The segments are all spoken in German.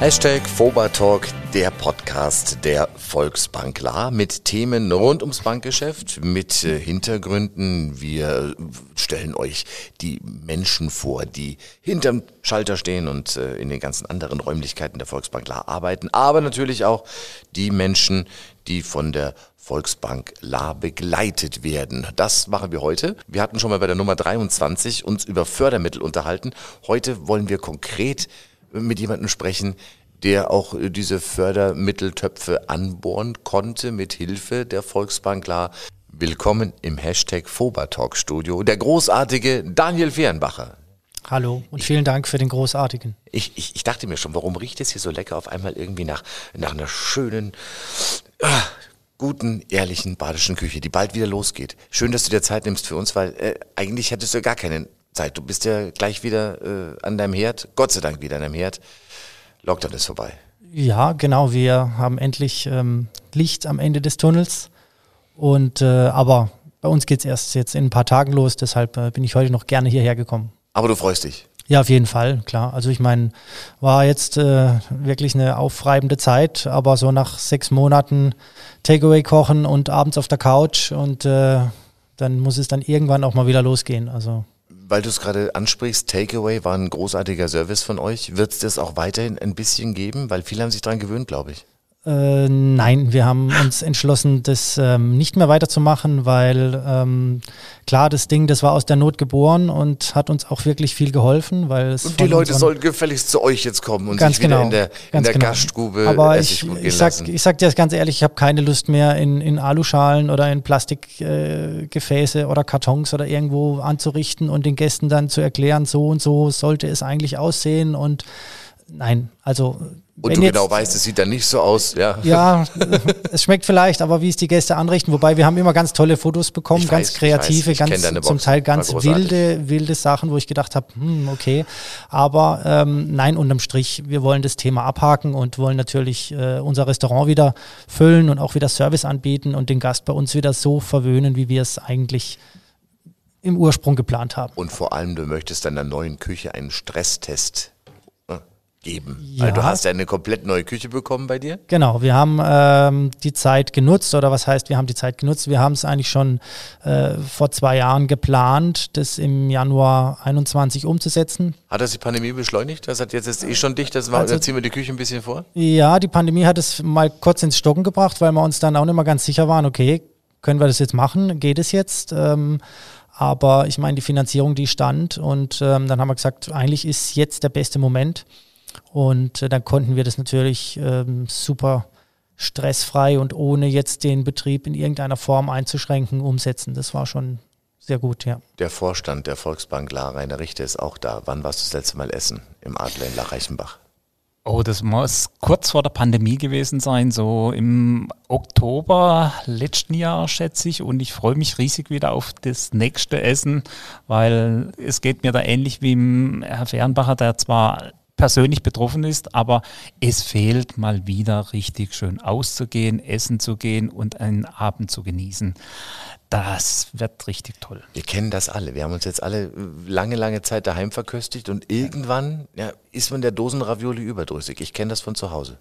Hashtag Fobatalk, der Podcast der Volksbank La mit Themen rund ums Bankgeschäft, mit äh, Hintergründen. Wir stellen euch die Menschen vor, die hinterm Schalter stehen und äh, in den ganzen anderen Räumlichkeiten der Volksbank La arbeiten, aber natürlich auch die Menschen, die von der Volksbank La begleitet werden. Das machen wir heute. Wir hatten schon mal bei der Nummer 23 uns über Fördermittel unterhalten. Heute wollen wir konkret mit jemandem sprechen, der auch äh, diese Fördermitteltöpfe anbohren konnte mit Hilfe der Volksbank klar. Willkommen im Hashtag Fobertalk Studio, der großartige Daniel Fehrenbacher. Hallo und vielen Dank für den großartigen. Ich, ich, ich dachte mir schon, warum riecht es hier so lecker auf einmal irgendwie nach, nach einer schönen, ah, guten, ehrlichen badischen Küche, die bald wieder losgeht. Schön, dass du dir Zeit nimmst für uns, weil äh, eigentlich hättest du gar keine Zeit. Du bist ja gleich wieder äh, an deinem Herd, Gott sei Dank wieder an deinem Herd. Lockdown ist vorbei. Ja, genau. Wir haben endlich ähm, Licht am Ende des Tunnels. Und äh, aber bei uns geht es erst jetzt in ein paar Tagen los, deshalb äh, bin ich heute noch gerne hierher gekommen. Aber du freust dich. Ja, auf jeden Fall, klar. Also ich meine, war jetzt äh, wirklich eine aufreibende Zeit, aber so nach sechs Monaten Takeaway kochen und abends auf der Couch und äh, dann muss es dann irgendwann auch mal wieder losgehen. Also weil du es gerade ansprichst, Takeaway war ein großartiger Service von euch. Wird es das auch weiterhin ein bisschen geben? Weil viele haben sich daran gewöhnt, glaube ich. Äh, nein, wir haben uns entschlossen, das ähm, nicht mehr weiterzumachen, weil ähm, klar, das Ding, das war aus der Not geboren und hat uns auch wirklich viel geholfen, weil es und die Leute sollen gefälligst zu euch jetzt kommen und ganz sich wieder genau, in der, in der genau. Gaststube Aber ich, ich, sag, ich sag dir das ganz ehrlich, ich habe keine Lust mehr in, in Aluschalen oder in Plastikgefäße äh, oder Kartons oder irgendwo anzurichten und den Gästen dann zu erklären, so und so sollte es eigentlich aussehen und nein, also und du genau weißt, es sieht dann nicht so aus, ja. Ja, es schmeckt vielleicht, aber wie es die Gäste anrichten. Wobei wir haben immer ganz tolle Fotos bekommen, ich ganz weiß, kreative, ich weiß, ich ganz zum Teil ganz wilde, wilde Sachen, wo ich gedacht habe, hm, okay. Aber ähm, nein, unterm Strich, wir wollen das Thema abhaken und wollen natürlich äh, unser Restaurant wieder füllen und auch wieder Service anbieten und den Gast bei uns wieder so verwöhnen, wie wir es eigentlich im Ursprung geplant haben. Und vor allem, du möchtest deiner neuen Küche einen Stresstest geben. Ja. Weil du hast ja eine komplett neue Küche bekommen bei dir. Genau, wir haben ähm, die Zeit genutzt oder was heißt, wir haben die Zeit genutzt. Wir haben es eigentlich schon äh, vor zwei Jahren geplant, das im Januar 21 umzusetzen. Hat das die Pandemie beschleunigt? Das hat jetzt ist eh schon dicht, das war, also, ziehen wir die Küche ein bisschen vor? Ja, die Pandemie hat es mal kurz ins Stocken gebracht, weil wir uns dann auch nicht mehr ganz sicher waren, okay, können wir das jetzt machen? Geht es jetzt? Ähm, aber ich meine, die Finanzierung, die stand und ähm, dann haben wir gesagt, eigentlich ist jetzt der beste Moment. Und äh, dann konnten wir das natürlich ähm, super stressfrei und ohne jetzt den Betrieb in irgendeiner Form einzuschränken umsetzen. Das war schon sehr gut, ja. Der Vorstand der Volksbank La Rainer Richter ist auch da. Wann warst du das letzte Mal essen im Adler in La Reichenbach? Oh, das muss kurz vor der Pandemie gewesen sein, so im Oktober letzten Jahr, schätze ich. Und ich freue mich riesig wieder auf das nächste Essen, weil es geht mir da ähnlich wie im Herr Fernbacher, der zwar persönlich betroffen ist, aber es fehlt mal wieder richtig schön auszugehen, essen zu gehen und einen Abend zu genießen. Das wird richtig toll. Wir kennen das alle. Wir haben uns jetzt alle lange, lange Zeit daheim verköstigt und irgendwann ja, ist man der Dosenravioli überdrüssig. Ich kenne das von zu Hause.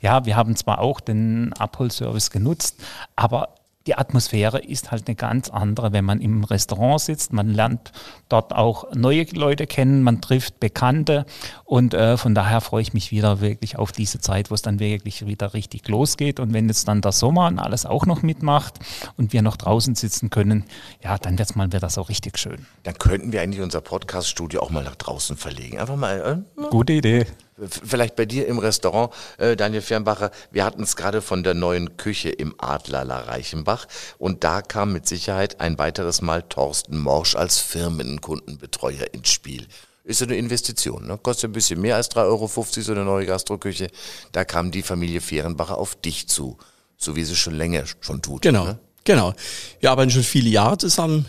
Ja, wir haben zwar auch den Abholservice genutzt, aber die Atmosphäre ist halt eine ganz andere, wenn man im Restaurant sitzt. Man lernt dort auch neue Leute kennen, man trifft Bekannte und äh, von daher freue ich mich wieder wirklich auf diese Zeit, wo es dann wirklich wieder richtig losgeht. Und wenn jetzt dann der Sommer und alles auch noch mitmacht und wir noch draußen sitzen können, ja, dann wird es mal wieder so richtig schön. Dann könnten wir eigentlich unser Podcast-Studio auch mal nach draußen verlegen. Einfach mal. Äh, Gute Idee vielleicht bei dir im Restaurant, äh, Daniel Fernbacher, wir hatten es gerade von der neuen Küche im Adlerler Reichenbach und da kam mit Sicherheit ein weiteres Mal Thorsten Morsch als Firmenkundenbetreuer ins Spiel. Ist eine Investition, ne? kostet ein bisschen mehr als 3,50 Euro so eine neue Gastroküche. Da kam die Familie Fehrenbacher auf dich zu, so wie sie schon länger schon tut. Genau. Ne? Genau. Wir arbeiten schon viele Jahre zusammen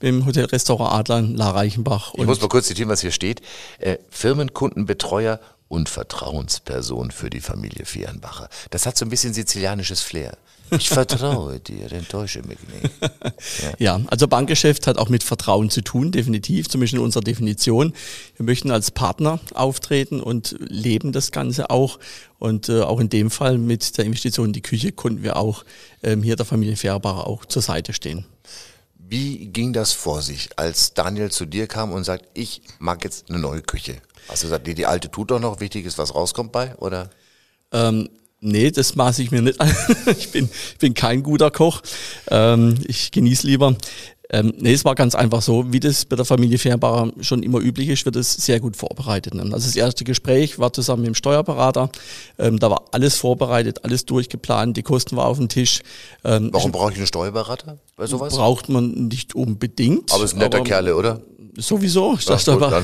mit dem Hotel Restaurant Adler in La Reichenbach. Ich muss mal kurz zitieren, was hier steht. Äh, Firmenkundenbetreuer und Vertrauensperson für die Familie Fehrenbacher. Das hat so ein bisschen sizilianisches Flair. Ich vertraue dir, enttäusche mich nicht. Ja. ja, also Bankgeschäft hat auch mit Vertrauen zu tun, definitiv, zumindest in unserer Definition. Wir möchten als Partner auftreten und leben das Ganze auch. Und äh, auch in dem Fall mit der Investition in die Küche konnten wir auch ähm, hier der Familie Fehrenbacher auch zur Seite stehen. Wie ging das vor sich, als Daniel zu dir kam und sagt, ich mag jetzt eine neue Küche? Hast du gesagt, die, die alte tut doch noch, wichtig ist, was rauskommt bei, oder? Ähm, nee, das maße ich mir nicht an. ich bin, ich bin kein guter Koch. Ähm, ich genieße lieber. Ähm, nee, es war ganz einfach so, wie das bei der Familie Fehrenbacher schon immer üblich ist, wird es sehr gut vorbereitet. Also das erste Gespräch war zusammen mit dem Steuerberater. Ähm, da war alles vorbereitet, alles durchgeplant, die Kosten waren auf dem Tisch. Ähm, Warum brauche ich einen Steuerberater bei sowas? Braucht man nicht unbedingt. Aber es ist ein netter Kerle, oder? Sowieso. Ich dachte aber,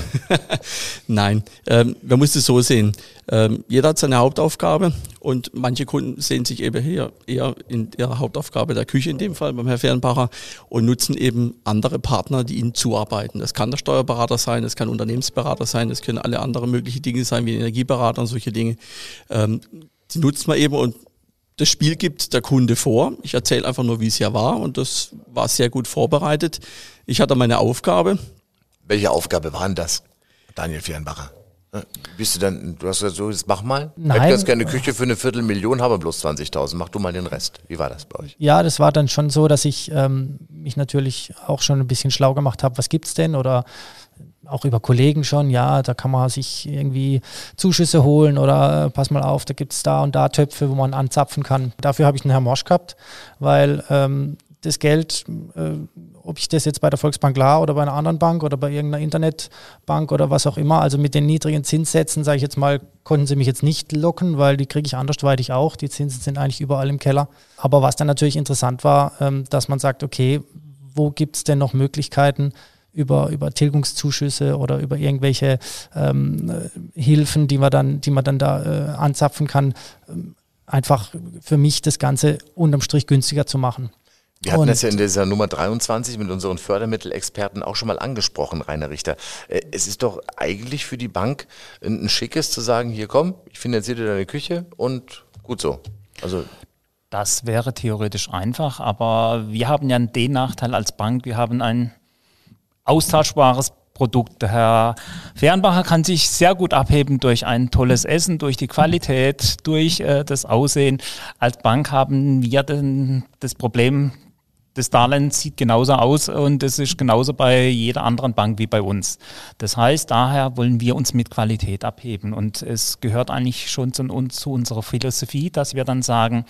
Nein, ähm, man muss es so sehen. Ähm, jeder hat seine Hauptaufgabe und manche Kunden sehen sich eben hier eher in ihrer Hauptaufgabe der Küche in dem Fall beim Herrn Fernbacher und nutzen eben andere Partner, die ihnen zuarbeiten. Das kann der Steuerberater sein, das kann Unternehmensberater sein, das können alle anderen mögliche Dinge sein, wie Energieberater und solche Dinge. Ähm, die nutzt man eben und das Spiel gibt der Kunde vor. Ich erzähle einfach nur, wie es ja war und das war sehr gut vorbereitet. Ich hatte meine Aufgabe, welche Aufgabe war denn das, Daniel Fernbacher? Bist du dann, du hast gesagt, so, jetzt mach mal. Nein. Ich hätte jetzt gerne eine Küche für eine Viertelmillion, habe bloß 20.000. Mach du mal den Rest. Wie war das bei euch? Ja, das war dann schon so, dass ich ähm, mich natürlich auch schon ein bisschen schlau gemacht habe, was gibt es denn oder auch über Kollegen schon, ja, da kann man sich irgendwie Zuschüsse holen oder äh, pass mal auf, da gibt es da und da Töpfe, wo man anzapfen kann. Dafür habe ich einen Herrn Mosch gehabt, weil ähm, das Geld, äh, ob ich das jetzt bei der Volksbank La oder bei einer anderen Bank oder bei irgendeiner Internetbank oder was auch immer, also mit den niedrigen Zinssätzen, sage ich jetzt mal, konnten sie mich jetzt nicht locken, weil die kriege ich andersweitig auch. Die Zinsen sind eigentlich überall im Keller. Aber was dann natürlich interessant war, ähm, dass man sagt, okay, wo gibt es denn noch Möglichkeiten, über, über Tilgungszuschüsse oder über irgendwelche ähm, Hilfen, die man dann, die man dann da äh, anzapfen kann, ähm, einfach für mich das Ganze unterm Strich günstiger zu machen. Wir hatten und das ja in dieser Nummer 23 mit unseren Fördermittelexperten auch schon mal angesprochen, Rainer Richter. Äh, es ist doch eigentlich für die Bank ein, schickes zu sagen, hier komm, ich finanziere dir deine Küche und gut so. Also das wäre theoretisch einfach, aber wir haben ja den Nachteil als Bank, wir haben ein austauschbares Produkt. Der Herr Fernbacher kann sich sehr gut abheben durch ein tolles Essen, durch die Qualität, durch äh, das Aussehen. Als Bank haben wir den, das Problem, das Darlehen sieht genauso aus und es ist genauso bei jeder anderen Bank wie bei uns. Das heißt, daher wollen wir uns mit Qualität abheben und es gehört eigentlich schon zu, zu unserer Philosophie, dass wir dann sagen,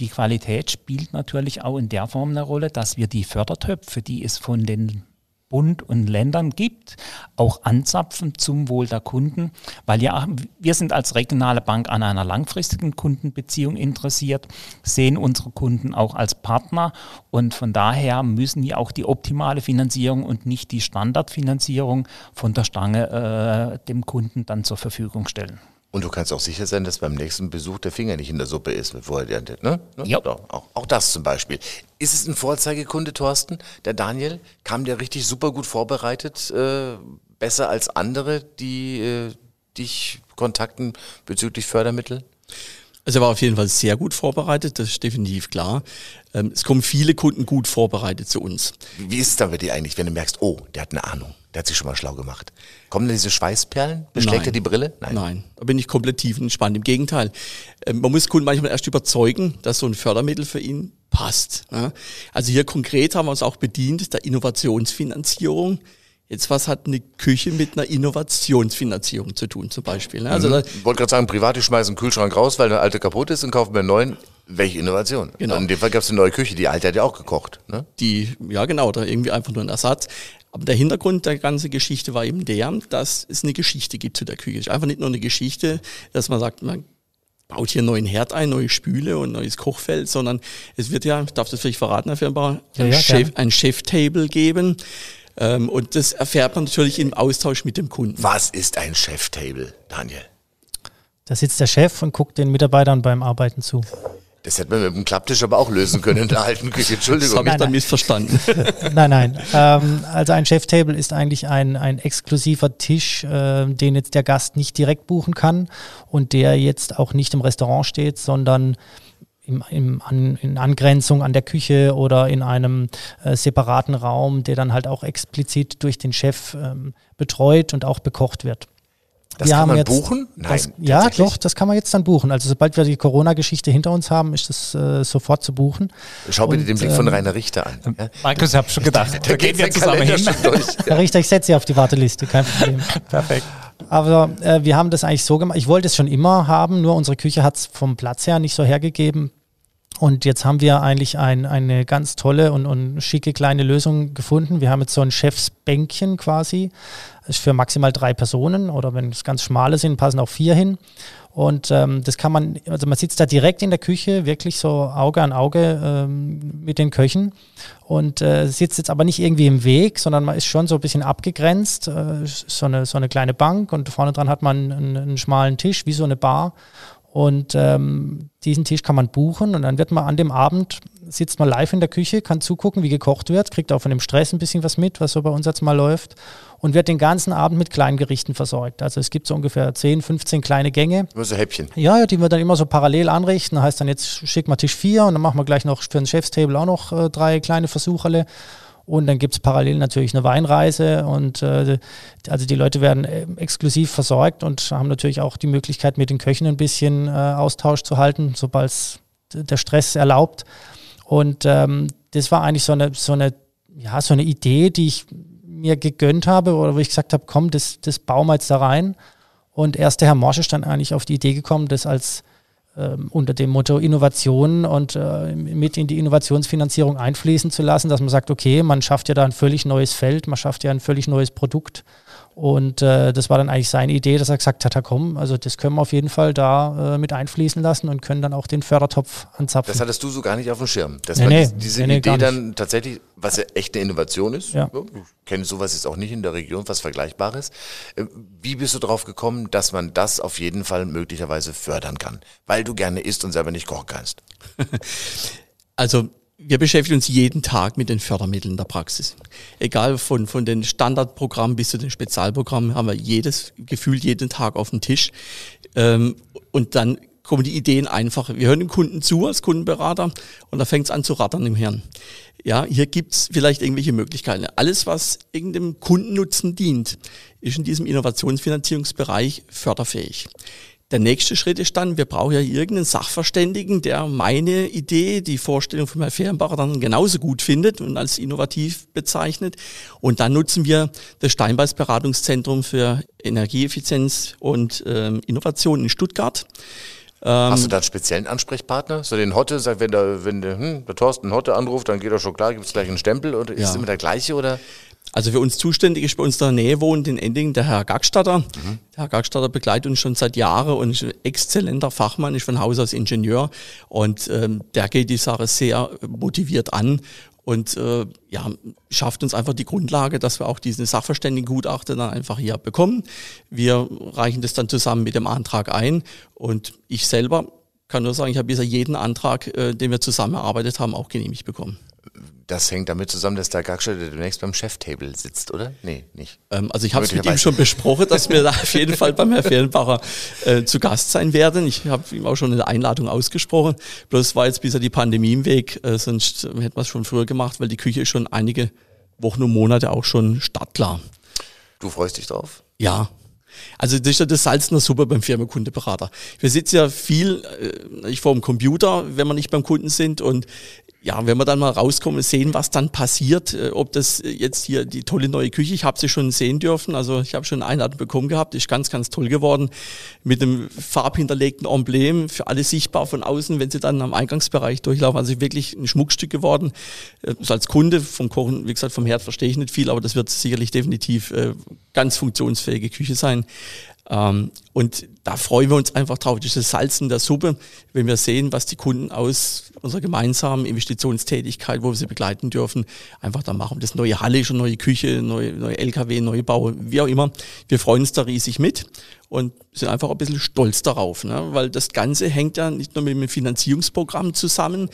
die Qualität spielt natürlich auch in der Form eine Rolle, dass wir die Fördertöpfe, die es von den Bund und Ländern gibt, auch anzapfen zum Wohl der Kunden, weil ja wir sind als regionale Bank an einer langfristigen Kundenbeziehung interessiert, sehen unsere Kunden auch als Partner und von daher müssen wir auch die optimale Finanzierung und nicht die Standardfinanzierung von der Stange äh, dem Kunden dann zur Verfügung stellen. Und du kannst auch sicher sein, dass beim nächsten Besuch der Finger nicht in der Suppe ist, bevor er dir, ne? ne? Ja. Auch, auch das zum Beispiel. Ist es ein Vorzeigekunde, Thorsten? Der Daniel, kam der richtig super gut vorbereitet, äh, besser als andere, die äh, dich kontakten bezüglich Fördermittel? Also er war auf jeden Fall sehr gut vorbereitet, das ist definitiv klar. Ähm, es kommen viele Kunden gut vorbereitet zu uns. Wie ist es dann bei dir eigentlich, wenn du merkst, oh, der hat eine Ahnung, der hat sich schon mal schlau gemacht? Kommen diese Schweißperlen? Beschlägt er die Brille? Nein. Nein, da bin ich komplett tiefenentspannt. Im Gegenteil, ähm, man muss Kunden manchmal erst überzeugen, dass so ein Fördermittel für ihn passt. Also hier konkret haben wir uns auch bedient der Innovationsfinanzierung. Jetzt, was hat eine Küche mit einer Innovationsfinanzierung zu tun, zum Beispiel? Ne? Also, mhm. Ich wollte gerade sagen, Private schmeißen einen Kühlschrank raus, weil der alte kaputt ist und kaufen mir einen neuen. Welche Innovation? Genau. in dem Fall gab es eine neue Küche, die alte hat ja auch gekocht. Ne? Die, ja genau, da irgendwie einfach nur ein Ersatz. Aber der Hintergrund der ganzen Geschichte war eben der, dass es eine Geschichte gibt zu der Küche. Es ist einfach nicht nur eine Geschichte, dass man sagt, man baut hier einen neuen Herd ein, neue Spüle und neues Kochfeld, sondern es wird ja, ich darf das vielleicht verraten, Herr Firmenbauer, ja, ja, Chef, ein Chef-Table geben ähm, und das erfährt man natürlich im Austausch mit dem Kunden. Was ist ein Chef-Table, Daniel? Da sitzt der Chef und guckt den Mitarbeitern beim Arbeiten zu. Das hätte man mit dem Klapptisch aber auch lösen können in der alten Küche. Entschuldigung. Das habe ich dann missverstanden. nein, nein. Ähm, also ein Cheftable ist eigentlich ein, ein exklusiver Tisch, äh, den jetzt der Gast nicht direkt buchen kann und der jetzt auch nicht im Restaurant steht, sondern im, im, an, in Angrenzung an der Küche oder in einem äh, separaten Raum, der dann halt auch explizit durch den Chef ähm, betreut und auch bekocht wird. Das wir kann man jetzt, buchen? Nein. Das, ja, doch, das kann man jetzt dann buchen. Also sobald wir die Corona-Geschichte hinter uns haben, ist das äh, sofort zu buchen. Schau bitte den Blick ähm, von Rainer Richter an. Ja? Markus, ich habe schon gedacht, da, da gehen wir zusammen hin. Herr Richter, ich setze Sie auf die Warteliste, kein Problem. Perfekt. Aber äh, wir haben das eigentlich so gemacht. Ich wollte es schon immer haben, nur unsere Küche hat es vom Platz her nicht so hergegeben. Und jetzt haben wir eigentlich ein, eine ganz tolle und, und schicke kleine Lösung gefunden. Wir haben jetzt so ein Chefsbänkchen quasi. Ist für maximal drei Personen oder wenn es ganz schmale sind, passen auch vier hin. Und ähm, das kann man, also man sitzt da direkt in der Küche, wirklich so Auge an Auge ähm, mit den Köchen und äh, sitzt jetzt aber nicht irgendwie im Weg, sondern man ist schon so ein bisschen abgegrenzt, äh, so, eine, so eine kleine Bank und vorne dran hat man einen, einen schmalen Tisch, wie so eine Bar. Und ähm, diesen Tisch kann man buchen und dann wird man an dem Abend, sitzt man live in der Küche, kann zugucken, wie gekocht wird, kriegt auch von dem Stress ein bisschen was mit, was so bei uns jetzt mal läuft und wird den ganzen Abend mit Kleingerichten versorgt. Also es gibt so ungefähr 10, 15 kleine Gänge. Immer so Häppchen. Ja, die wir dann immer so parallel anrichten. Heißt dann jetzt schick mal Tisch 4 und dann machen wir gleich noch für ein Chefstable auch noch äh, drei kleine Versucherle. Und dann gibt es parallel natürlich eine Weinreise und äh, also die Leute werden äh, exklusiv versorgt und haben natürlich auch die Möglichkeit, mit den Köchen ein bisschen äh, Austausch zu halten, sobald es der Stress erlaubt. Und ähm, das war eigentlich so eine, so eine, ja, so eine Idee, die ich mir gegönnt habe oder wo ich gesagt habe, komm, das, das bauen wir jetzt da rein. Und erst der Herr Morsche ist dann eigentlich auf die Idee gekommen, das als unter dem Motto Innovation und äh, mit in die Innovationsfinanzierung einfließen zu lassen, dass man sagt, okay, man schafft ja da ein völlig neues Feld, man schafft ja ein völlig neues Produkt. Und äh, das war dann eigentlich seine Idee, dass er gesagt hat, komm, also das können wir auf jeden Fall da äh, mit einfließen lassen und können dann auch den Fördertopf anzapfen. Das hattest du so gar nicht auf dem Schirm. Das nee, war nee, diese nee, Idee dann tatsächlich, was ja echt eine Innovation ist. Ja. Ich kenne sowas jetzt auch nicht in der Region, was Vergleichbares. Äh, wie bist du darauf gekommen, dass man das auf jeden Fall möglicherweise fördern kann? Weil du gerne isst und selber nicht kochen kannst. Also wir beschäftigen uns jeden Tag mit den Fördermitteln der Praxis. Egal von, von den Standardprogrammen bis zu den Spezialprogrammen haben wir jedes Gefühl jeden Tag auf dem Tisch. Ähm, und dann kommen die Ideen einfach. Wir hören den Kunden zu als Kundenberater und da fängt es an zu rattern im Hirn. Ja, hier gibt's vielleicht irgendwelche Möglichkeiten. Alles, was irgendeinem Kundennutzen dient, ist in diesem Innovationsfinanzierungsbereich förderfähig. Der nächste Schritt ist dann, wir brauchen ja irgendeinen Sachverständigen, der meine Idee, die Vorstellung von Herrn Fehrenbacher dann genauso gut findet und als innovativ bezeichnet. Und dann nutzen wir das Steinbeis Beratungszentrum für Energieeffizienz und ähm, Innovation in Stuttgart. Hast du ähm, da einen speziellen Ansprechpartner? So den Hotte, sagt, wenn der, wenn der, hm, der Thorsten Hotte anruft, dann geht er schon klar, gibt es gleich einen Stempel oder ist es immer der gleiche oder? Also für uns zuständig ist bei uns der Nähe wohnt in Ending der Herr Gagstatter. Mhm. Der Herr Gagstatter begleitet uns schon seit Jahren und ist ein exzellenter Fachmann, ist von Haus aus Ingenieur und ähm, der geht die Sache sehr motiviert an und äh, ja, schafft uns einfach die Grundlage, dass wir auch diesen Sachverständigengutachter dann einfach hier bekommen. Wir reichen das dann zusammen mit dem Antrag ein und ich selber kann nur sagen, ich habe bisher jeden Antrag, äh, den wir zusammengearbeitet haben, auch genehmigt bekommen das hängt damit zusammen, dass der Gagster demnächst beim Cheftable sitzt, oder? Nee, nicht. Ähm, also ich habe es mit ihm schon besprochen, dass wir da auf jeden Fall beim Herrn Fehlenbacher äh, zu Gast sein werden. Ich habe ihm auch schon eine Einladung ausgesprochen. Bloß war jetzt bisher die Pandemie im Weg, äh, sonst hätten wir es schon früher gemacht, weil die Küche ist schon einige Wochen und Monate auch schon startklar. Du freust dich drauf? Ja, also das ist ja das Salz in der Suppe beim Firmenkundeberater. Wir sitzen ja viel äh, nicht vor dem Computer, wenn wir nicht beim Kunden sind und ja, wenn wir dann mal rauskommen und sehen, was dann passiert, äh, ob das jetzt hier die tolle neue Küche, ich habe sie schon sehen dürfen, also ich habe schon eine Einladung bekommen gehabt, ist ganz, ganz toll geworden, mit einem farbhinterlegten Emblem, für alle sichtbar von außen, wenn sie dann am Eingangsbereich durchlaufen, also wirklich ein Schmuckstück geworden. Also als Kunde vom Kochen, wie gesagt, vom Herd verstehe ich nicht viel, aber das wird sicherlich definitiv äh, ganz funktionsfähige Küche sein. Ähm, und da freuen wir uns einfach drauf. Das ist das Salz in der Suppe, wenn wir sehen, was die Kunden aus unserer gemeinsamen Investitionstätigkeit, wo wir sie begleiten dürfen, einfach da machen. Das neue Halle schon neue Küche, neue, neue LKW, Neubau, wie auch immer. Wir freuen uns da riesig mit und sind einfach ein bisschen stolz darauf, ne? weil das Ganze hängt ja nicht nur mit dem Finanzierungsprogramm zusammen.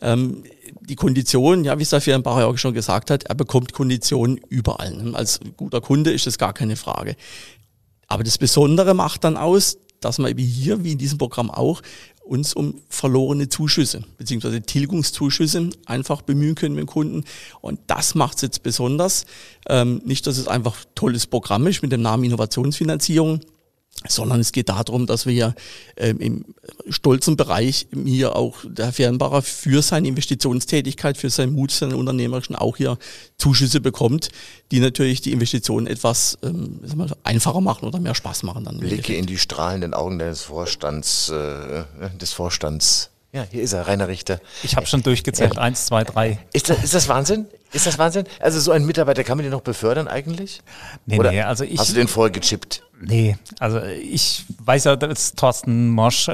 Ähm, die Konditionen, ja, wie es der Fehrenbacher auch schon gesagt hat, er bekommt Konditionen überall. Ne? Als guter Kunde ist das gar keine Frage. Aber das Besondere macht dann aus, dass wir wie hier, wie in diesem Programm auch, uns um verlorene Zuschüsse beziehungsweise Tilgungszuschüsse einfach bemühen können mit dem Kunden. Und das macht es jetzt besonders. Ähm, nicht, dass es einfach tolles Programm ist mit dem Namen Innovationsfinanzierung, sondern es geht darum, dass wir ja ähm, im stolzen Bereich hier auch der Fernbarer für seine Investitionstätigkeit, für seinen Mut, seinen unternehmerischen auch hier Zuschüsse bekommt, die natürlich die Investitionen etwas ähm, einfacher machen oder mehr Spaß machen dann. Blicke in die strahlenden Augen des Vorstands, äh, des Vorstands. Ja, hier ist er, Rainer Richter. Ich habe schon durchgezählt, ja. eins, zwei, drei. Ist das, ist das Wahnsinn? Ist das Wahnsinn? Also so ein Mitarbeiter, kann man den noch befördern eigentlich? Nee, Oder nee, also ich... Hast du den vorher gechippt? Nee, also ich weiß ja, dass Thorsten Mosch, äh,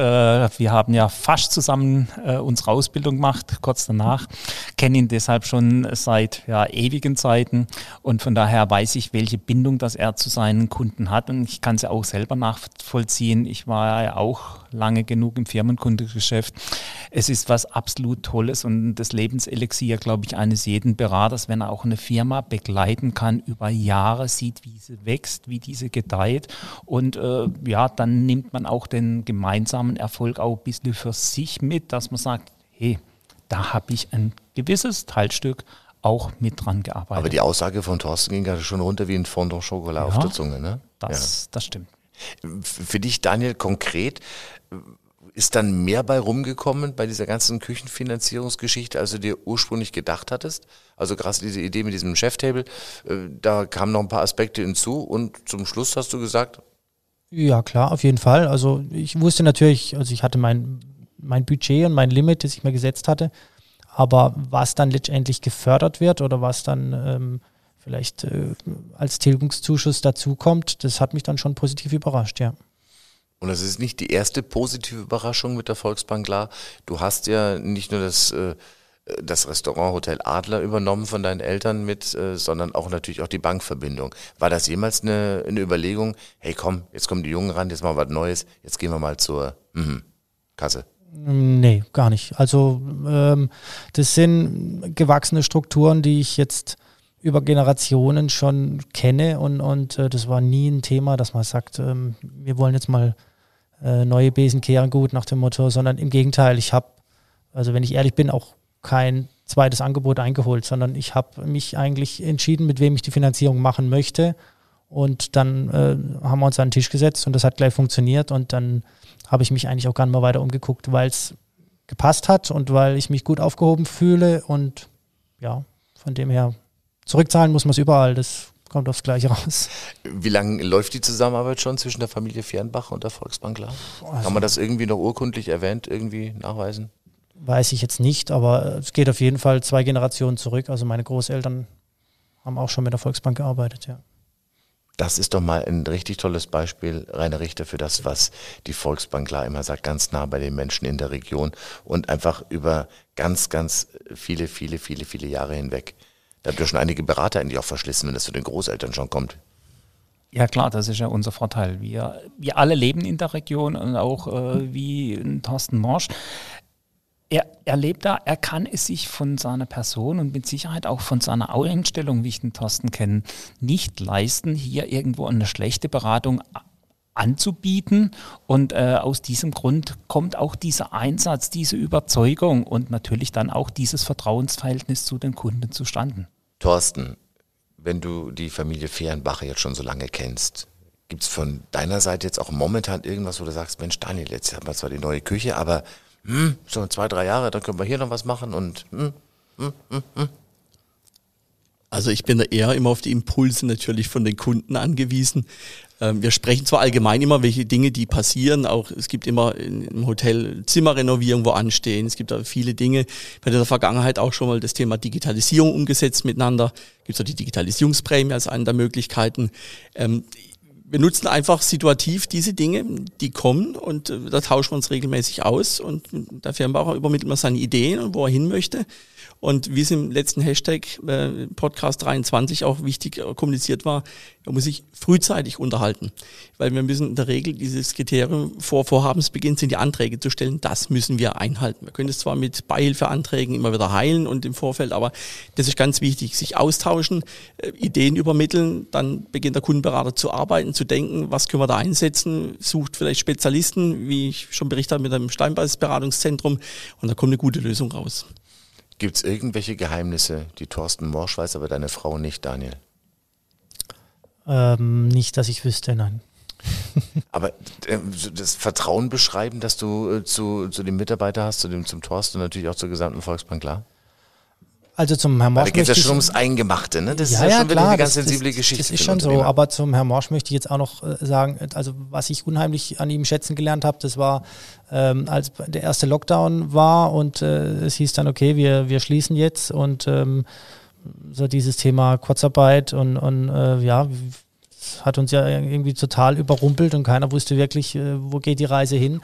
wir haben ja fast zusammen äh, unsere Ausbildung gemacht, kurz danach, kenne ihn deshalb schon seit ja, ewigen Zeiten und von daher weiß ich, welche Bindung das er zu seinen Kunden hat und ich kann es ja auch selber nachvollziehen. Ich war ja auch lange genug im Firmenkundegeschäft. Es ist was absolut Tolles und das Lebenselixier, glaube ich, eines jeden Beraters, wenn er auch eine Firma begleiten kann über Jahre, sieht, wie sie wächst, wie diese gedeiht und äh, ja, dann nimmt man auch den gemeinsamen Erfolg auch ein bisschen für sich mit, dass man sagt, hey, da habe ich ein gewisses Teilstück auch mit dran gearbeitet. Aber die Aussage von Thorsten ging ja schon runter wie ein Fondant Chocolat ja, auf der Zunge, ne? Das, ja. das stimmt. Für dich, Daniel, konkret, ist dann mehr bei rumgekommen bei dieser ganzen Küchenfinanzierungsgeschichte, als du dir ursprünglich gedacht hattest? Also gerade diese Idee mit diesem Cheftable, äh, da kamen noch ein paar Aspekte hinzu und zum Schluss hast du gesagt? Ja, klar, auf jeden Fall. Also ich wusste natürlich, also ich hatte mein, mein Budget und mein Limit, das ich mir gesetzt hatte, aber was dann letztendlich gefördert wird oder was dann ähm, vielleicht äh, als Tilgungszuschuss dazukommt, das hat mich dann schon positiv überrascht, ja. Und das ist nicht die erste positive Überraschung mit der Volksbank La. Du hast ja nicht nur das, äh, das Restaurant Hotel Adler übernommen von deinen Eltern mit, äh, sondern auch natürlich auch die Bankverbindung. War das jemals eine, eine Überlegung, hey komm, jetzt kommen die Jungen ran, jetzt machen wir was Neues, jetzt gehen wir mal zur mhm, Kasse? Nee, gar nicht. Also ähm, das sind gewachsene Strukturen, die ich jetzt über Generationen schon kenne und, und äh, das war nie ein Thema, dass man sagt, ähm, wir wollen jetzt mal äh, neue Besen kehren gut nach dem Motto, sondern im Gegenteil, ich habe, also wenn ich ehrlich bin, auch kein zweites Angebot eingeholt, sondern ich habe mich eigentlich entschieden, mit wem ich die Finanzierung machen möchte. Und dann äh, haben wir uns an den Tisch gesetzt und das hat gleich funktioniert. Und dann habe ich mich eigentlich auch gar nicht mehr weiter umgeguckt, weil es gepasst hat und weil ich mich gut aufgehoben fühle. Und ja, von dem her zurückzahlen muss man es überall. Das kommt aufs Gleiche raus. Wie lange läuft die Zusammenarbeit schon zwischen der Familie Fernbach und der Volksbank Klar? Also Kann man das irgendwie noch urkundlich erwähnt irgendwie nachweisen? Weiß ich jetzt nicht, aber es geht auf jeden Fall zwei Generationen zurück. Also meine Großeltern haben auch schon mit der Volksbank gearbeitet, ja. Das ist doch mal ein richtig tolles Beispiel, Rainer Richter, für das, was die Volksbank klar immer sagt, ganz nah bei den Menschen in der Region und einfach über ganz, ganz viele, viele, viele, viele Jahre hinweg. Da habt ihr schon einige Berater eigentlich auch verschlissen, wenn das zu den Großeltern schon kommt. Ja klar, das ist ja unser Vorteil. Wir, wir alle leben in der Region und auch äh, wie Thorsten Morsch. Er, er lebt da, er kann es sich von seiner Person und mit Sicherheit auch von seiner Einstellung, wie ich den Thorsten kenne, nicht leisten, hier irgendwo eine schlechte Beratung anzubieten. Und äh, aus diesem Grund kommt auch dieser Einsatz, diese Überzeugung und natürlich dann auch dieses Vertrauensverhältnis zu den Kunden zustande. Thorsten, wenn du die Familie Fehrenbacher jetzt schon so lange kennst, gibt es von deiner Seite jetzt auch momentan irgendwas, wo du sagst, Mensch, Daniel, jetzt haben wir zwar die neue Küche, aber hm, so zwei, drei Jahre, dann können wir hier noch was machen und hm, hm, hm, hm. Also ich bin da eher immer auf die Impulse natürlich von den Kunden angewiesen. Ähm, wir sprechen zwar allgemein immer, welche Dinge, die passieren. Auch es gibt immer im Hotel Zimmerrenovierung, wo anstehen. Es gibt da viele Dinge. Wir in der Vergangenheit auch schon mal das Thema Digitalisierung umgesetzt miteinander. Gibt es auch die Digitalisierungsprämie als eine der Möglichkeiten. Ähm, wir nutzen einfach situativ diese Dinge, die kommen und äh, da tauschen wir uns regelmäßig aus und der Firmenbauer übermittelt mir seine Ideen und wo er hin möchte. Und wie es im letzten Hashtag äh, Podcast 23 auch wichtig äh, kommuniziert war, man muss sich frühzeitig unterhalten. Weil wir müssen in der Regel dieses Kriterium vor Vorhabensbeginn sind die Anträge zu stellen, das müssen wir einhalten. Wir können es zwar mit Beihilfeanträgen immer wieder heilen und im Vorfeld, aber das ist ganz wichtig, sich austauschen, äh, Ideen übermitteln, dann beginnt der Kundenberater zu arbeiten, zu denken, was können wir da einsetzen, sucht vielleicht Spezialisten, wie ich schon berichtet habe mit einem Steinbeißberatungszentrum und da kommt eine gute Lösung raus. Gibt es irgendwelche Geheimnisse, die Thorsten Morsch weiß, aber deine Frau nicht, Daniel? Ähm, nicht, dass ich wüsste, nein. aber äh, das Vertrauen beschreiben, das du äh, zu, zu dem Mitarbeiter hast, zu dem, zum Thorsten und natürlich auch zur gesamten Volksbank, klar? Also zum Herrn Morsch. Da geht es ja schon ums Eingemachte, ne? Das ja, ist ja, schon klar, eine ganz sensible das, Geschichte. Das ist schon so, aber zum Herrn Morsch möchte ich jetzt auch noch äh, sagen, also was ich unheimlich an ihm schätzen gelernt habe, das war, ähm, als der erste Lockdown war und äh, es hieß dann, okay, wir, wir schließen jetzt und ähm, so dieses Thema Kurzarbeit und, und äh, ja, hat uns ja irgendwie total überrumpelt und keiner wusste wirklich, äh, wo geht die Reise hin.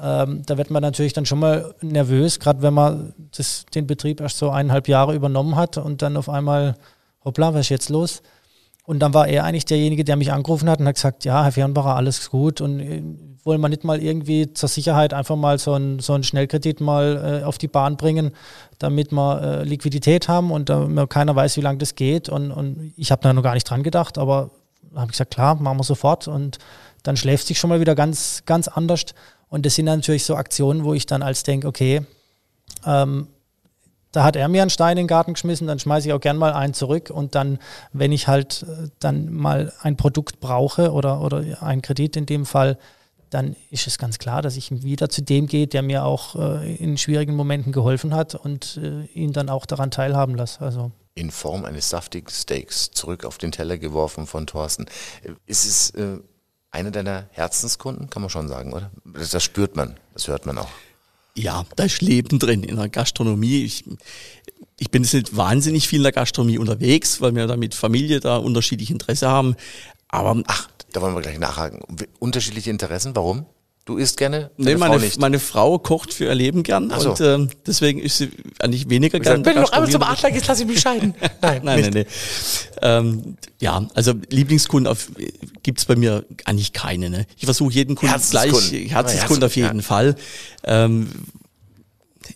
Ähm, da wird man natürlich dann schon mal nervös, gerade wenn man das, den Betrieb erst so eineinhalb Jahre übernommen hat und dann auf einmal, hoppla, was ist jetzt los? Und dann war er eigentlich derjenige, der mich angerufen hat und hat gesagt, ja, Herr Fernbacher, alles gut. Und äh, wollen wir nicht mal irgendwie zur Sicherheit einfach mal so einen, so einen Schnellkredit mal äh, auf die Bahn bringen, damit wir äh, Liquidität haben und damit keiner weiß, wie lange das geht. Und, und ich habe da noch gar nicht dran gedacht, aber habe ich gesagt, klar, machen wir sofort. Und dann schläft sich schon mal wieder ganz, ganz anders. Und das sind natürlich so Aktionen, wo ich dann als denke, okay, ähm, da hat er mir einen Stein in den Garten geschmissen, dann schmeiße ich auch gern mal einen zurück. Und dann, wenn ich halt äh, dann mal ein Produkt brauche oder, oder einen Kredit in dem Fall, dann ist es ganz klar, dass ich wieder zu dem gehe, der mir auch äh, in schwierigen Momenten geholfen hat und äh, ihn dann auch daran teilhaben lasse. Also in Form eines saftigen Steaks zurück auf den Teller geworfen von Thorsten. Äh, ist es äh, einer deiner Herzenskunden, kann man schon sagen, oder? Das, das, spürt man, das hört man auch. Ja, da ist Leben drin in der Gastronomie. Ich, ich bin jetzt nicht wahnsinnig viel in der Gastronomie unterwegs, weil wir da mit Familie da unterschiedliche Interesse haben. Aber ach, da wollen wir gleich nachhaken. Unterschiedliche Interessen, warum? Du isst gerne? Nee, meine, Frau meine Frau kocht für ihr Leben gern so. und ähm, deswegen ist sie eigentlich weniger gern. Wenn du noch einmal zum Adler gehst, lass ich mich scheiden. Nein, nein, nein, nein. Ähm, ja, also Lieblingskunden auf, gibt's bei mir eigentlich keine. Ne? Ich versuche jeden Kunden gleich, Herzenskunden auf jeden ja. Fall. Ähm,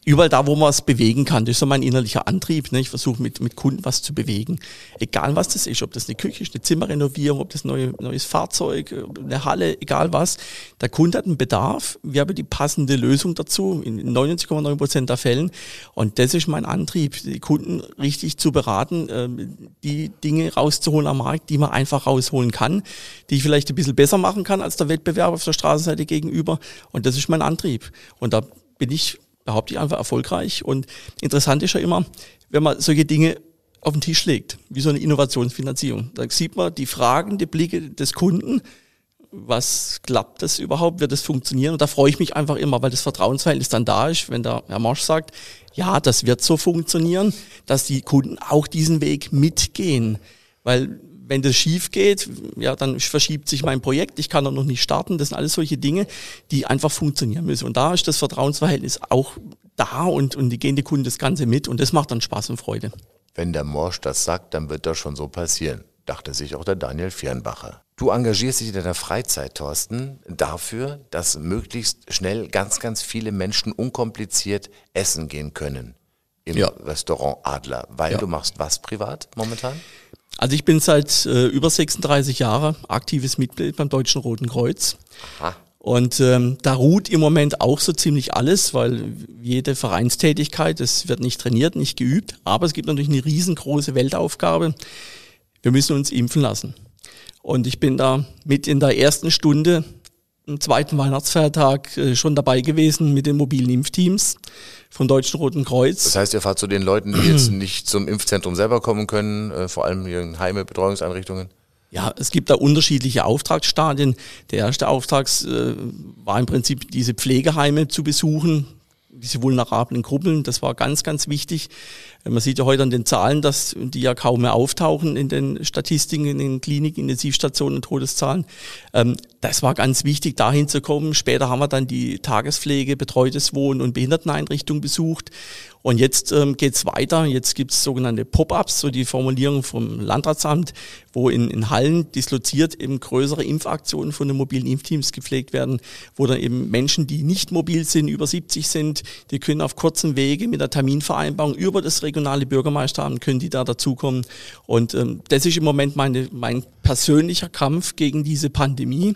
überall da, wo man was bewegen kann. Das ist so mein innerlicher Antrieb. Ne? Ich versuche mit, mit Kunden was zu bewegen. Egal was das ist, ob das eine Küche ist, eine Zimmerrenovierung, ob das neue, neues Fahrzeug, eine Halle, egal was. Der Kunde hat einen Bedarf. Wir haben die passende Lösung dazu in 99,9 Prozent der Fällen. Und das ist mein Antrieb, die Kunden richtig zu beraten, ähm, die Dinge rauszuholen am Markt, die man einfach rausholen kann, die ich vielleicht ein bisschen besser machen kann als der Wettbewerber auf der Straßenseite gegenüber. Und das ist mein Antrieb. Und da bin ich behaupte ich einfach, erfolgreich. Und interessant ist ja immer, wenn man solche Dinge auf den Tisch legt, wie so eine Innovationsfinanzierung. Da sieht man die Fragen, die Blicke des Kunden. Was klappt das überhaupt? Wird das funktionieren? Und da freue ich mich einfach immer, weil das Vertrauensverhältnis dann da ist, wenn der Herr Marsch sagt, ja, das wird so funktionieren, dass die Kunden auch diesen Weg mitgehen. Weil wenn das schief geht, ja, dann verschiebt sich mein Projekt, ich kann noch nicht starten. Das sind alles solche Dinge, die einfach funktionieren müssen. Und da ist das Vertrauensverhältnis auch da und, und die gehen die Kunden das Ganze mit und das macht dann Spaß und Freude. Wenn der Morsch das sagt, dann wird das schon so passieren, dachte sich auch der Daniel Fernbacher. Du engagierst dich in deiner Freizeit, Thorsten, dafür, dass möglichst schnell ganz, ganz viele Menschen unkompliziert essen gehen können im ja. Restaurant Adler. Weil ja. du machst was privat momentan? Also ich bin seit äh, über 36 Jahren aktives Mitglied beim Deutschen Roten Kreuz. Aha. Und ähm, da ruht im Moment auch so ziemlich alles, weil jede Vereinstätigkeit, es wird nicht trainiert, nicht geübt, aber es gibt natürlich eine riesengroße Weltaufgabe. Wir müssen uns impfen lassen. Und ich bin da mit in der ersten Stunde am zweiten Weihnachtsfeiertag äh, schon dabei gewesen mit den mobilen Impfteams vom Deutschen Roten Kreuz. Das heißt, ihr fahrt zu den Leuten, die jetzt nicht zum Impfzentrum selber kommen können, äh, vor allem hier in Heime, Betreuungseinrichtungen? Ja, es gibt da unterschiedliche Auftragsstadien. Der erste Auftrag äh, war im Prinzip diese Pflegeheime zu besuchen, diese vulnerablen Gruppen, das war ganz, ganz wichtig. Man sieht ja heute an den Zahlen, dass die ja kaum mehr auftauchen in den Statistiken, in den Kliniken, Intensivstationen, Todeszahlen. Ähm, das war ganz wichtig, dahin zu kommen. Später haben wir dann die Tagespflege, betreutes Wohnen und Behinderteneinrichtungen besucht. Und jetzt ähm, geht's weiter. Jetzt gibt's sogenannte Pop-ups, so die Formulierung vom Landratsamt, wo in, in Hallen disloziert eben größere Impfaktionen von den mobilen Impfteams gepflegt werden, wo dann eben Menschen, die nicht mobil sind, über 70 sind, die können auf kurzen Wege mit der Terminvereinbarung über das regionale Bürgermeisteramt können die da dazukommen. Und ähm, das ist im Moment meine, mein persönlicher Kampf gegen diese Pandemie.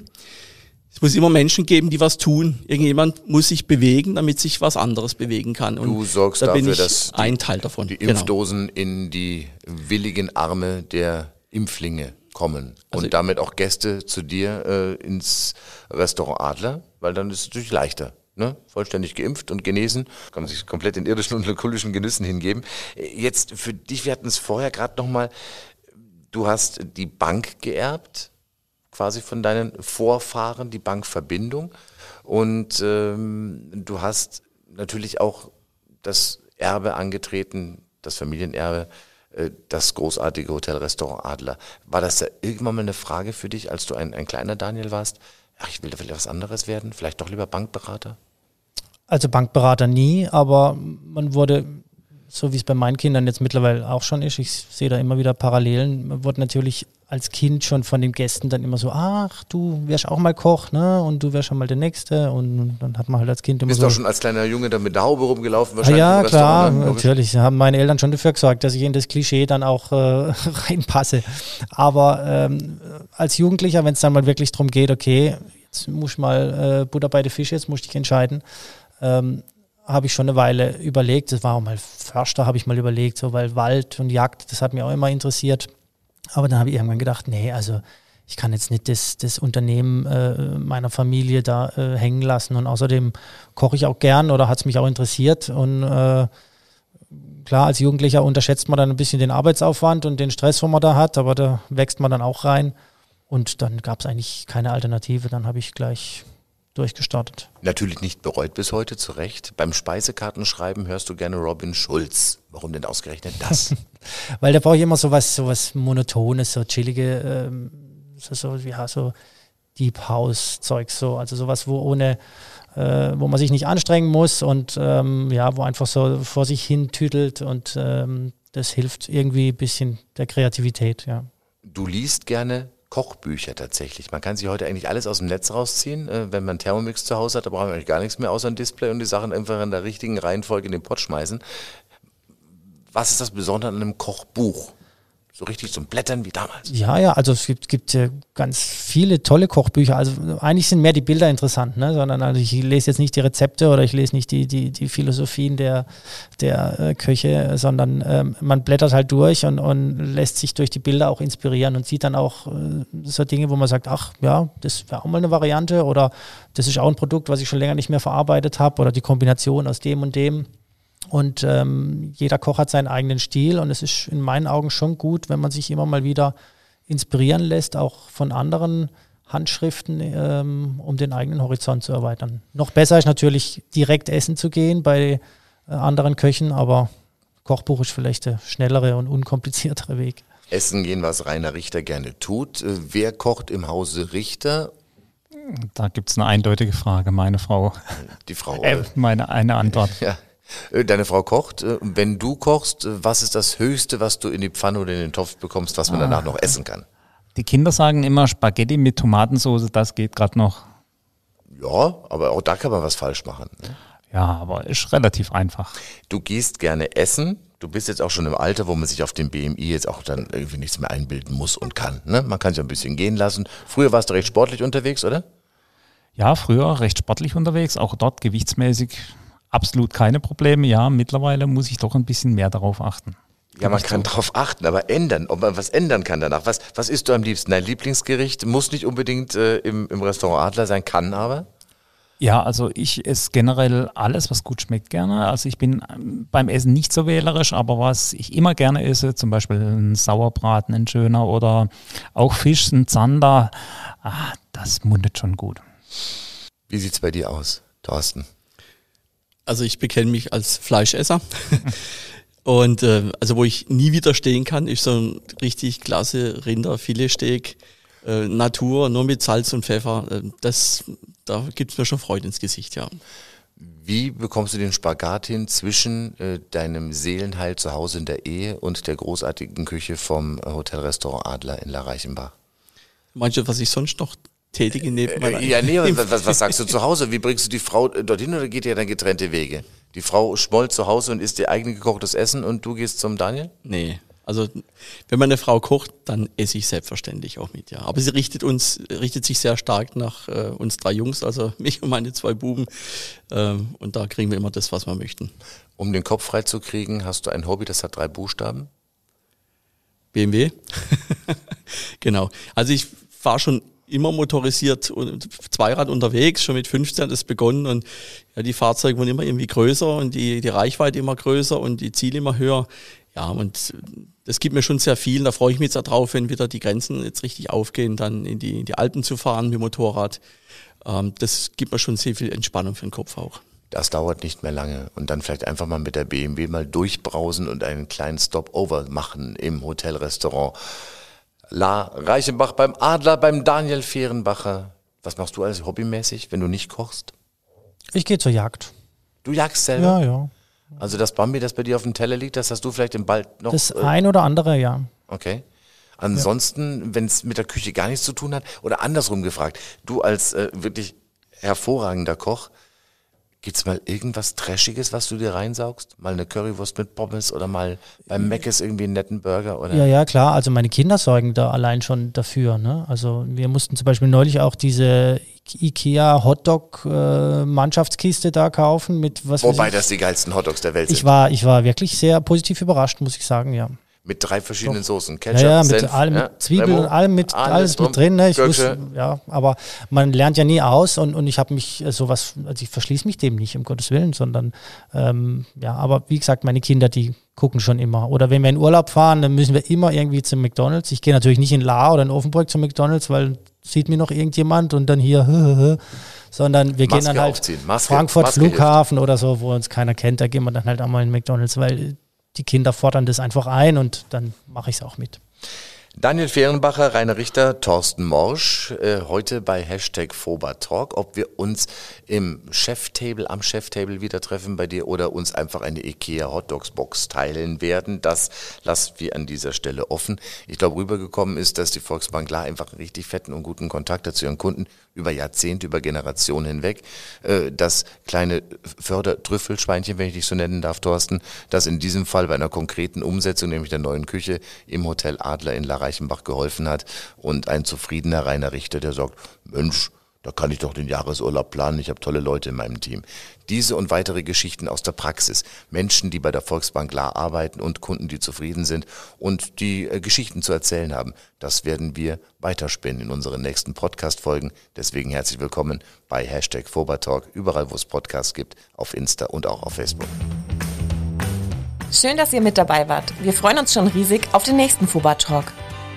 Es muss immer Menschen geben, die was tun. Irgendjemand muss sich bewegen, damit sich was anderes bewegen kann. Und du sorgst da dafür, dass die, ein Teil davon. die genau. Impfdosen genau. in die willigen Arme der Impflinge kommen also und damit auch Gäste zu dir äh, ins Restaurant Adler, weil dann ist es natürlich leichter. Ne? vollständig geimpft und genesen, kann man sich komplett in irdischen und lokulischen Genüssen hingeben. Jetzt für dich, wir hatten es vorher gerade nochmal, du hast die Bank geerbt, quasi von deinen Vorfahren, die Bankverbindung. Und ähm, du hast natürlich auch das Erbe angetreten, das Familienerbe, äh, das großartige Hotelrestaurant Adler. War das da irgendwann mal eine Frage für dich, als du ein, ein kleiner Daniel warst? Ach, ich will da vielleicht was anderes werden, vielleicht doch lieber Bankberater? Also Bankberater nie, aber man wurde so wie es bei meinen Kindern jetzt mittlerweile auch schon ist, ich sehe da immer wieder Parallelen, man wurde natürlich als Kind schon von den Gästen dann immer so, ach, du wärst auch mal Koch, ne? Und du wärst schon mal der Nächste. Und dann hat man halt als Kind immer Bist so. Bist du auch schon als kleiner Junge dann mit der Haube rumgelaufen wahrscheinlich? Ja, klar, natürlich. Da haben meine Eltern schon dafür gesorgt, dass ich in das Klischee dann auch äh, reinpasse. Aber ähm, als Jugendlicher, wenn es dann mal wirklich darum geht, okay, jetzt muss ich mal äh, Butter bei den Fisch, jetzt muss ich dich entscheiden. Ähm, habe ich schon eine Weile überlegt. Das war auch mal Förster, habe ich mal überlegt, so weil Wald und Jagd, das hat mich auch immer interessiert. Aber dann habe ich irgendwann gedacht, nee, also ich kann jetzt nicht das, das Unternehmen äh, meiner Familie da äh, hängen lassen. Und außerdem koche ich auch gern oder hat es mich auch interessiert. Und äh, klar, als Jugendlicher unterschätzt man dann ein bisschen den Arbeitsaufwand und den Stress, den man da hat, aber da wächst man dann auch rein. Und dann gab es eigentlich keine Alternative. Dann habe ich gleich durchgestartet. Natürlich nicht bereut bis heute, zu Recht. Beim Speisekartenschreiben hörst du gerne Robin Schulz. Warum denn ausgerechnet das? Weil da brauche ich immer so was, so was Monotones, so chillige, ähm, so, so, ja, so Deep House Zeug, so, also sowas, wo ohne, äh, wo man sich nicht anstrengen muss und ähm, ja, wo einfach so vor sich hin tütelt und ähm, das hilft irgendwie ein bisschen der Kreativität, ja. Du liest gerne Kochbücher tatsächlich. Man kann sich heute eigentlich alles aus dem Netz rausziehen. Äh, wenn man Thermomix zu Hause hat, da braucht man eigentlich gar nichts mehr außer ein Display und die Sachen einfach in der richtigen Reihenfolge in den Pott schmeißen. Was ist das Besondere an einem Kochbuch? So richtig zum Blättern wie damals. Ja, ja, also es gibt, gibt äh, ganz viele tolle Kochbücher. Also eigentlich sind mehr die Bilder interessant, ne? sondern also ich lese jetzt nicht die Rezepte oder ich lese nicht die, die, die Philosophien der, der äh, Köche, sondern ähm, man blättert halt durch und, und lässt sich durch die Bilder auch inspirieren und sieht dann auch äh, so Dinge, wo man sagt, ach ja, das wäre auch mal eine Variante oder das ist auch ein Produkt, was ich schon länger nicht mehr verarbeitet habe oder die Kombination aus dem und dem. Und ähm, jeder Koch hat seinen eigenen Stil und es ist in meinen Augen schon gut, wenn man sich immer mal wieder inspirieren lässt, auch von anderen Handschriften, ähm, um den eigenen Horizont zu erweitern. Noch besser ist natürlich direkt essen zu gehen bei äh, anderen Köchen, aber Kochbuch ist vielleicht der schnellere und unkompliziertere Weg. Essen gehen, was Rainer Richter gerne tut. Äh, wer kocht im Hause Richter? Da gibt es eine eindeutige Frage, meine Frau. Die Frau. Äh, meine eine Antwort. Ja. Äh, deine Frau kocht. Äh, wenn du kochst, äh, was ist das Höchste, was du in die Pfanne oder in den Topf bekommst, was man ah. danach noch essen kann? Die Kinder sagen immer Spaghetti mit Tomatensauce, das geht gerade noch. Ja, aber auch da kann man was falsch machen. Ne? Ja, aber ist relativ einfach. Du gehst gerne essen. Du bist jetzt auch schon im Alter, wo man sich auf dem BMI jetzt auch dann irgendwie nichts mehr einbilden muss und kann. Ne? Man kann sich ein bisschen gehen lassen. Früher warst du recht sportlich unterwegs, oder? Ja, früher recht sportlich unterwegs, auch dort gewichtsmäßig absolut keine Probleme. Ja, mittlerweile muss ich doch ein bisschen mehr darauf achten. Ja, man kann darauf achten, aber ändern, ob man was ändern kann danach. Was, was isst du am liebsten? Dein Lieblingsgericht muss nicht unbedingt äh, im, im Restaurant Adler sein, kann aber? Ja, also ich esse generell alles, was gut schmeckt, gerne. Also ich bin ähm, beim Essen nicht so wählerisch, aber was ich immer gerne esse, zum Beispiel ein Sauerbraten, ein schöner oder auch Fisch, ein Zander, ah, das mundet schon gut. Wie sieht es bei dir aus, Thorsten? Also ich bekenne mich als Fleischesser. Und äh, also wo ich nie widerstehen kann, ist so ein richtig klasse Rinderfiletsteak, äh, Natur, nur mit Salz und Pfeffer. Äh, das, da gibt's mir schon Freude ins Gesicht, ja. Wie bekommst du den Spagat hin zwischen äh, deinem Seelenheil zu Hause in der Ehe und der großartigen Küche vom äh, Hotelrestaurant Adler in La Reichenbach? Meinst du, was ich sonst noch tätige neben meiner äh, Ja, nee, was, was sagst du zu Hause? Wie bringst du die Frau äh, dorthin oder geht ihr dann getrennte Wege? Die Frau schmollt zu Hause und isst ihr eigen gekochtes Essen und du gehst zum Daniel? Nee. Also wenn meine Frau kocht, dann esse ich selbstverständlich auch mit, ja. Aber sie richtet uns, richtet sich sehr stark nach äh, uns drei Jungs, also mich und meine zwei Buben. Ähm, und da kriegen wir immer das, was wir möchten. Um den Kopf frei zu kriegen, hast du ein Hobby, das hat drei Buchstaben? BMW. genau. Also ich fahre schon immer motorisiert und Zweirad unterwegs, schon mit 15 hat es begonnen und ja, die Fahrzeuge wurden immer irgendwie größer und die, die Reichweite immer größer und die Ziele immer höher. Ja, und das gibt mir schon sehr viel. Da freue ich mich jetzt darauf, wenn wieder die Grenzen jetzt richtig aufgehen, dann in die, in die Alpen zu fahren mit Motorrad. Ähm, das gibt mir schon sehr viel Entspannung für den Kopf auch. Das dauert nicht mehr lange. Und dann vielleicht einfach mal mit der BMW mal durchbrausen und einen kleinen Stopover machen im Hotelrestaurant. La Reichenbach beim Adler, beim Daniel Fehrenbacher. Was machst du alles hobbymäßig, wenn du nicht kochst? Ich gehe zur Jagd. Du jagst selber? Ja, ja. Also das Bambi, das bei dir auf dem Teller liegt, das hast du vielleicht im Bald noch. Das äh, ein oder andere, ja. Okay. Ansonsten, ja. wenn es mit der Küche gar nichts zu tun hat, oder andersrum gefragt, du als äh, wirklich hervorragender Koch, Gibt's mal irgendwas Trashiges, was du dir reinsaugst? Mal eine Currywurst mit Pommes oder mal beim Mc's irgendwie einen netten Burger? Oder? Ja, ja, klar. Also meine Kinder sorgen da allein schon dafür. Ne? Also wir mussten zum Beispiel neulich auch diese Ikea Hotdog äh, Mannschaftskiste da kaufen mit was Wobei das die geilsten Hotdogs der Welt sind. Ich war, ich war wirklich sehr positiv überrascht, muss ich sagen, ja. Mit drei verschiedenen Doch. Soßen. Ketchup, ja, ja, mit Senf, allem, ja, Zwiebeln Remo, und allem mit, alles, alles mit drin. Ne? Ich wusste, ja, aber man lernt ja nie aus und, und ich habe mich äh, sowas, also ich verschließe mich dem nicht, um Gottes Willen, sondern ähm, ja, aber wie gesagt, meine Kinder, die gucken schon immer. Oder wenn wir in Urlaub fahren, dann müssen wir immer irgendwie zum McDonalds. Ich gehe natürlich nicht in La oder in Offenburg zum McDonalds, weil sieht mir noch irgendjemand und dann hier, sondern wir Maske gehen dann halt Frankfurt Maske Flughafen hilft. oder so, wo uns keiner kennt, da gehen wir dann halt einmal in McDonalds, weil die Kinder fordern das einfach ein und dann mache ich es auch mit. Daniel Fehrenbacher, Rainer Richter, Thorsten Morsch, äh, heute bei Hashtag Talk, ob wir uns im Cheftable, am Cheftable wieder treffen bei dir oder uns einfach eine IKEA Hotdogs Box teilen werden, das lassen wir an dieser Stelle offen. Ich glaube, rübergekommen ist, dass die Volksbank klar einfach einen richtig fetten und guten Kontakt hat zu ihren Kunden über Jahrzehnte, über Generationen hinweg. Äh, das kleine Fördertrüffelschweinchen, wenn ich dich so nennen darf, Thorsten, das in diesem Fall bei einer konkreten Umsetzung, nämlich der neuen Küche im Hotel Adler in La Reichenbach geholfen hat und ein zufriedener Rainer Richter, der sagt, Mensch, da kann ich doch den Jahresurlaub planen. Ich habe tolle Leute in meinem Team. Diese und weitere Geschichten aus der Praxis. Menschen, die bei der Volksbank La arbeiten und Kunden, die zufrieden sind und die äh, Geschichten zu erzählen haben. Das werden wir weiterspinnen in unseren nächsten Podcast-Folgen. Deswegen herzlich willkommen bei Hashtag Fobertalk, überall wo es Podcasts gibt, auf Insta und auch auf Facebook. Schön, dass ihr mit dabei wart. Wir freuen uns schon riesig auf den nächsten Foba Talk.